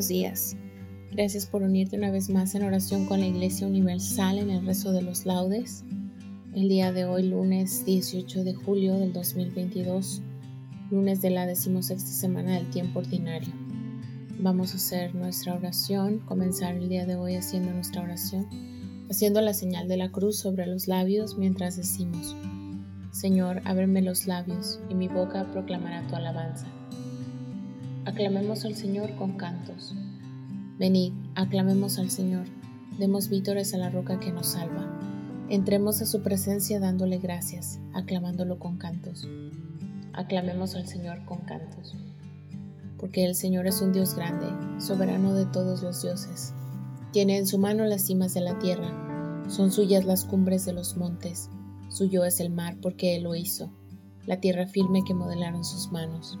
Buenos días. Gracias por unirte una vez más en oración con la Iglesia Universal en el rezo de los laudes. El día de hoy, lunes 18 de julio del 2022, lunes de la decimosexta semana del tiempo ordinario. Vamos a hacer nuestra oración, comenzar el día de hoy haciendo nuestra oración, haciendo la señal de la cruz sobre los labios mientras decimos, Señor, ábreme los labios y mi boca proclamará tu alabanza. Aclamemos al Señor con cantos. Venid, aclamemos al Señor, demos vítores a la roca que nos salva. Entremos a su presencia dándole gracias, aclamándolo con cantos. Aclamemos al Señor con cantos. Porque el Señor es un Dios grande, soberano de todos los dioses. Tiene en su mano las cimas de la tierra, son suyas las cumbres de los montes, suyo es el mar porque Él lo hizo, la tierra firme que modelaron sus manos.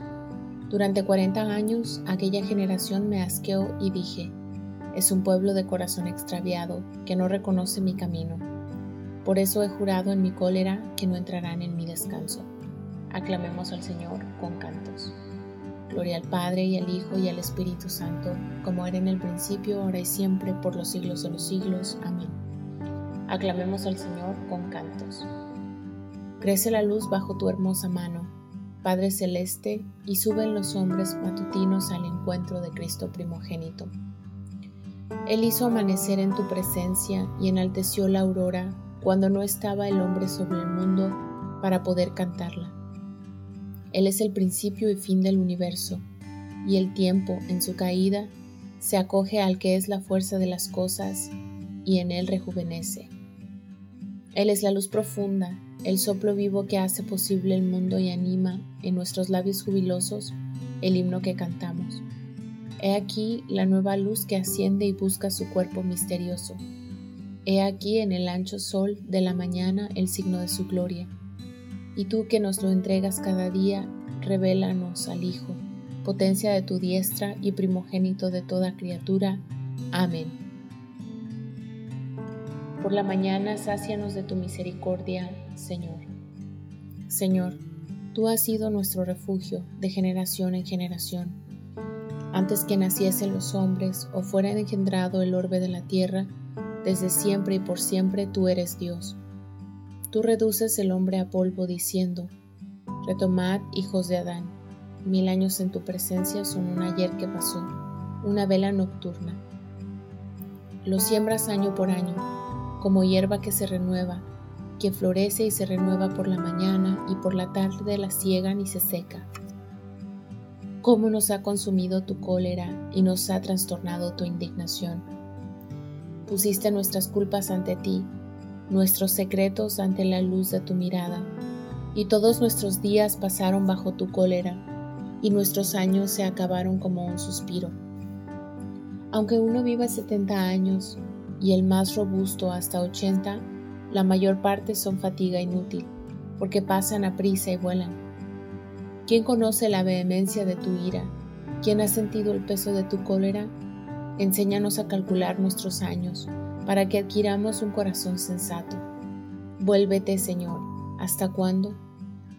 Durante cuarenta años aquella generación me asqueó y dije, es un pueblo de corazón extraviado que no reconoce mi camino. Por eso he jurado en mi cólera que no entrarán en mi descanso. Aclamemos al Señor con cantos. Gloria al Padre y al Hijo y al Espíritu Santo, como era en el principio, ahora y siempre, por los siglos de los siglos. Amén. Aclamemos al Señor con cantos. Crece la luz bajo tu hermosa mano Padre Celeste, y suben los hombres matutinos al encuentro de Cristo primogénito. Él hizo amanecer en tu presencia y enalteció la aurora cuando no estaba el hombre sobre el mundo para poder cantarla. Él es el principio y fin del universo, y el tiempo, en su caída, se acoge al que es la fuerza de las cosas y en él rejuvenece. Él es la luz profunda, el soplo vivo que hace posible el mundo y anima en nuestros labios jubilosos el himno que cantamos. He aquí la nueva luz que asciende y busca su cuerpo misterioso. He aquí en el ancho sol de la mañana el signo de su gloria. Y tú que nos lo entregas cada día, revélanos al Hijo, potencia de tu diestra y primogénito de toda criatura. Amén. Por la mañana sácianos de tu misericordia, Señor. Señor, tú has sido nuestro refugio de generación en generación. Antes que naciesen los hombres o fuera engendrado el orbe de la tierra, desde siempre y por siempre tú eres Dios. Tú reduces el hombre a polvo diciendo, Retomad, hijos de Adán, mil años en tu presencia son un ayer que pasó, una vela nocturna. Lo siembras año por año, como hierba que se renueva, que florece y se renueva por la mañana y por la tarde la ciegan y se seca. Cómo nos ha consumido tu cólera y nos ha trastornado tu indignación. Pusiste nuestras culpas ante ti, nuestros secretos ante la luz de tu mirada, y todos nuestros días pasaron bajo tu cólera, y nuestros años se acabaron como un suspiro. Aunque uno viva 70 años y el más robusto hasta 80, la mayor parte son fatiga inútil, porque pasan a prisa y vuelan. ¿Quién conoce la vehemencia de tu ira? ¿Quién ha sentido el peso de tu cólera? Enséñanos a calcular nuestros años, para que adquiramos un corazón sensato. Vuélvete, Señor, ¿hasta cuándo?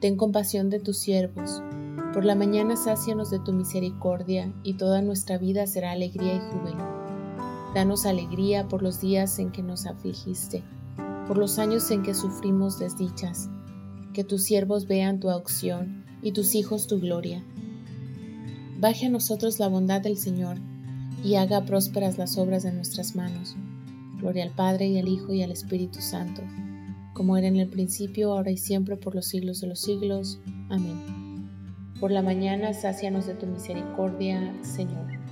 Ten compasión de tus siervos. Por la mañana sácianos de tu misericordia, y toda nuestra vida será alegría y júbilo. Danos alegría por los días en que nos afligiste, por los años en que sufrimos desdichas. Que tus siervos vean tu auxión y tus hijos tu gloria. Baje a nosotros la bondad del Señor y haga prósperas las obras de nuestras manos. Gloria al Padre y al Hijo y al Espíritu Santo, como era en el principio, ahora y siempre, por los siglos de los siglos. Amén. Por la mañana, sácianos de tu misericordia, Señor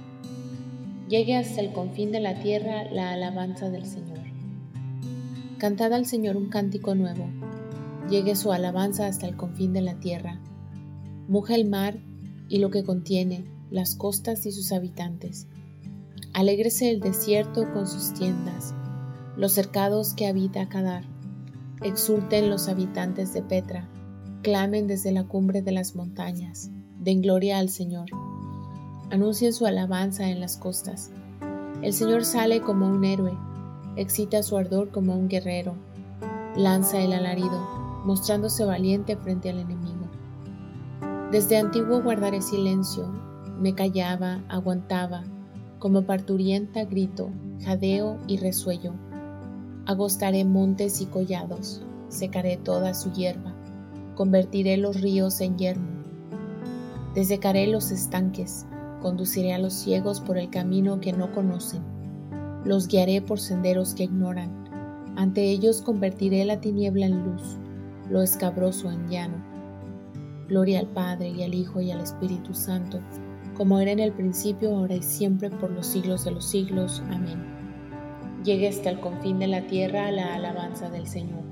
llegue hasta el confín de la tierra la alabanza del Señor. Cantad al Señor un cántico nuevo, llegue su alabanza hasta el confín de la tierra. Muja el mar y lo que contiene, las costas y sus habitantes. Alégrese el desierto con sus tiendas, los cercados que habita Cadar. Exulten los habitantes de Petra, clamen desde la cumbre de las montañas, den gloria al Señor anuncien su alabanza en las costas. El Señor sale como un héroe, excita su ardor como un guerrero, lanza el alarido, mostrándose valiente frente al enemigo. Desde antiguo guardaré silencio, me callaba, aguantaba, como parturienta grito, jadeo y resuello. Agostaré montes y collados, secaré toda su hierba, convertiré los ríos en yermo, desecaré los estanques, Conduciré a los ciegos por el camino que no conocen. Los guiaré por senderos que ignoran. Ante ellos convertiré la tiniebla en luz, lo escabroso en llano. Gloria al Padre y al Hijo y al Espíritu Santo, como era en el principio, ahora y siempre, por los siglos de los siglos. Amén. Llegue hasta el confín de la tierra la alabanza del Señor.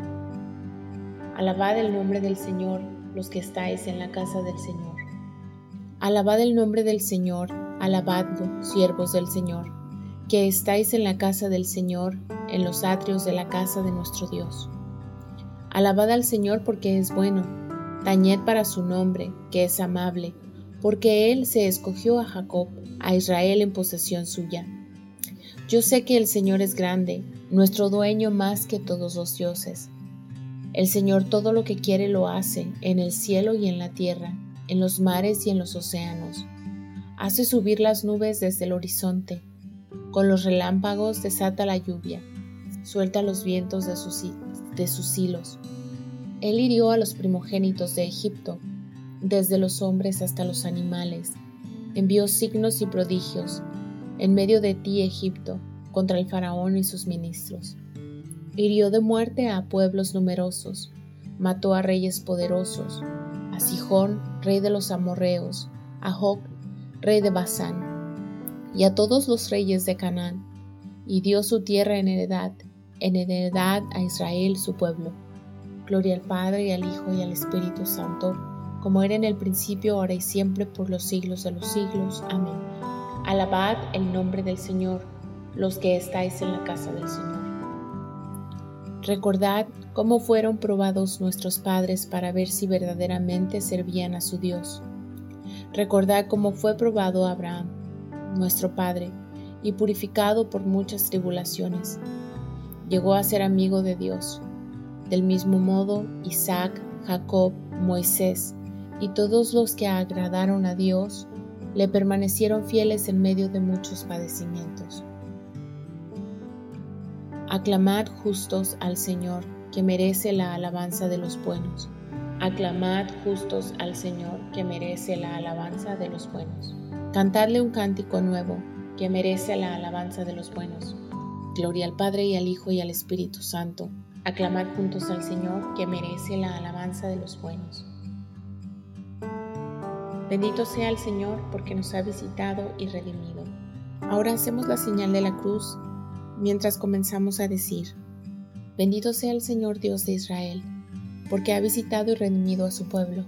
Alabad el nombre del Señor, los que estáis en la casa del Señor. Alabad el nombre del Señor, alabadlo, siervos del Señor, que estáis en la casa del Señor, en los atrios de la casa de nuestro Dios. Alabad al Señor porque es bueno, tañed para su nombre, que es amable, porque Él se escogió a Jacob, a Israel en posesión suya. Yo sé que el Señor es grande, nuestro dueño más que todos los dioses. El Señor todo lo que quiere lo hace, en el cielo y en la tierra en los mares y en los océanos. Hace subir las nubes desde el horizonte. Con los relámpagos desata la lluvia. Suelta los vientos de sus, de sus hilos. Él hirió a los primogénitos de Egipto, desde los hombres hasta los animales. Envió signos y prodigios en medio de ti, Egipto, contra el faraón y sus ministros. Hirió de muerte a pueblos numerosos, mató a reyes poderosos, a Sijón, rey de los amorreos, a Joc, rey de Basán, y a todos los reyes de Canaán, y dio su tierra en heredad, en heredad a Israel su pueblo. Gloria al Padre y al Hijo y al Espíritu Santo, como era en el principio, ahora y siempre, por los siglos de los siglos. Amén. Alabad el nombre del Señor, los que estáis en la casa del Señor. Recordad cómo fueron probados nuestros padres para ver si verdaderamente servían a su Dios. Recordad cómo fue probado Abraham, nuestro Padre, y purificado por muchas tribulaciones. Llegó a ser amigo de Dios. Del mismo modo, Isaac, Jacob, Moisés y todos los que agradaron a Dios le permanecieron fieles en medio de muchos padecimientos. Aclamad justos al Señor que merece la alabanza de los buenos. Aclamad justos al Señor, que merece la alabanza de los buenos. Cantadle un cántico nuevo, que merece la alabanza de los buenos. Gloria al Padre y al Hijo y al Espíritu Santo. Aclamad juntos al Señor, que merece la alabanza de los buenos. Bendito sea el Señor porque nos ha visitado y redimido. Ahora hacemos la señal de la cruz mientras comenzamos a decir, Bendito sea el Señor Dios de Israel, porque ha visitado y redimido a su pueblo,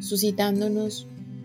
suscitándonos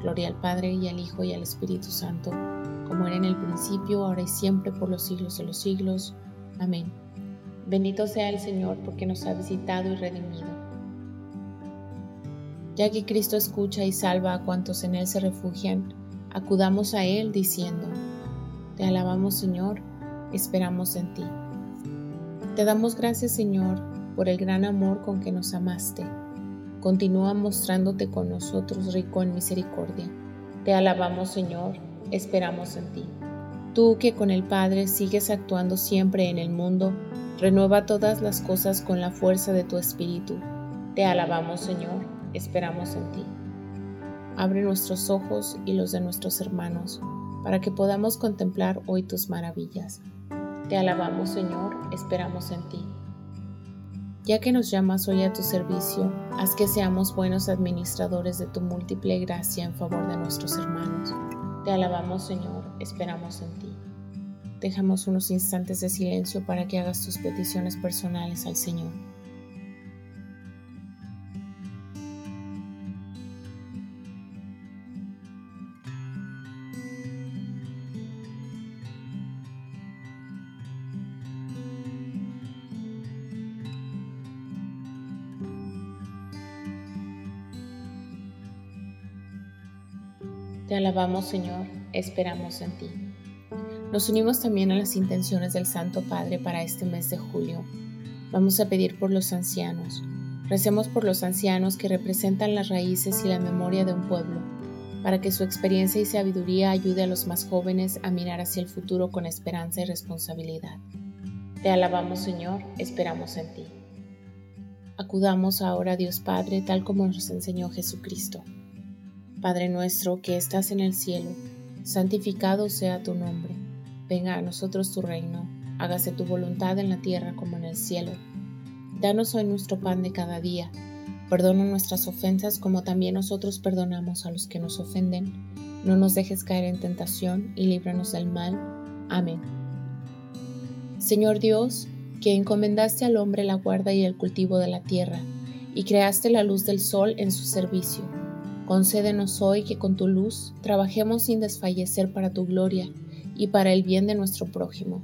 Gloria al Padre y al Hijo y al Espíritu Santo, como era en el principio, ahora y siempre, por los siglos de los siglos. Amén. Bendito sea el Señor porque nos ha visitado y redimido. Ya que Cristo escucha y salva a cuantos en Él se refugian, acudamos a Él diciendo, Te alabamos Señor, esperamos en ti. Te damos gracias Señor por el gran amor con que nos amaste Continúa mostrándote con nosotros rico en misericordia. Te alabamos, Señor, esperamos en ti. Tú que con el Padre sigues actuando siempre en el mundo, renueva todas las cosas con la fuerza de tu Espíritu. Te alabamos, Señor, esperamos en ti. Abre nuestros ojos y los de nuestros hermanos, para que podamos contemplar hoy tus maravillas. Te alabamos, Señor, esperamos en ti. Ya que nos llamas hoy a tu servicio, haz que seamos buenos administradores de tu múltiple gracia en favor de nuestros hermanos. Te alabamos, Señor, esperamos en ti. Dejamos unos instantes de silencio para que hagas tus peticiones personales al Señor. Alabamos Señor, esperamos en ti. Nos unimos también a las intenciones del Santo Padre para este mes de julio. Vamos a pedir por los ancianos. Recemos por los ancianos que representan las raíces y la memoria de un pueblo, para que su experiencia y sabiduría ayude a los más jóvenes a mirar hacia el futuro con esperanza y responsabilidad. Te alabamos Señor, esperamos en ti. Acudamos ahora a Dios Padre tal como nos enseñó Jesucristo. Padre nuestro que estás en el cielo, santificado sea tu nombre. Venga a nosotros tu reino, hágase tu voluntad en la tierra como en el cielo. Danos hoy nuestro pan de cada día. Perdona nuestras ofensas como también nosotros perdonamos a los que nos ofenden. No nos dejes caer en tentación y líbranos del mal. Amén. Señor Dios, que encomendaste al hombre la guarda y el cultivo de la tierra, y creaste la luz del sol en su servicio Concédenos hoy que con tu luz trabajemos sin desfallecer para tu gloria y para el bien de nuestro prójimo.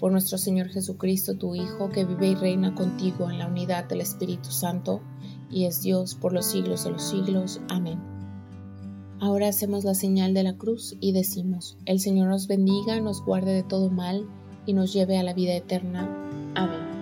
Por nuestro Señor Jesucristo, tu Hijo, que vive y reina contigo en la unidad del Espíritu Santo, y es Dios por los siglos de los siglos. Amén. Ahora hacemos la señal de la cruz y decimos, el Señor nos bendiga, nos guarde de todo mal y nos lleve a la vida eterna. Amén.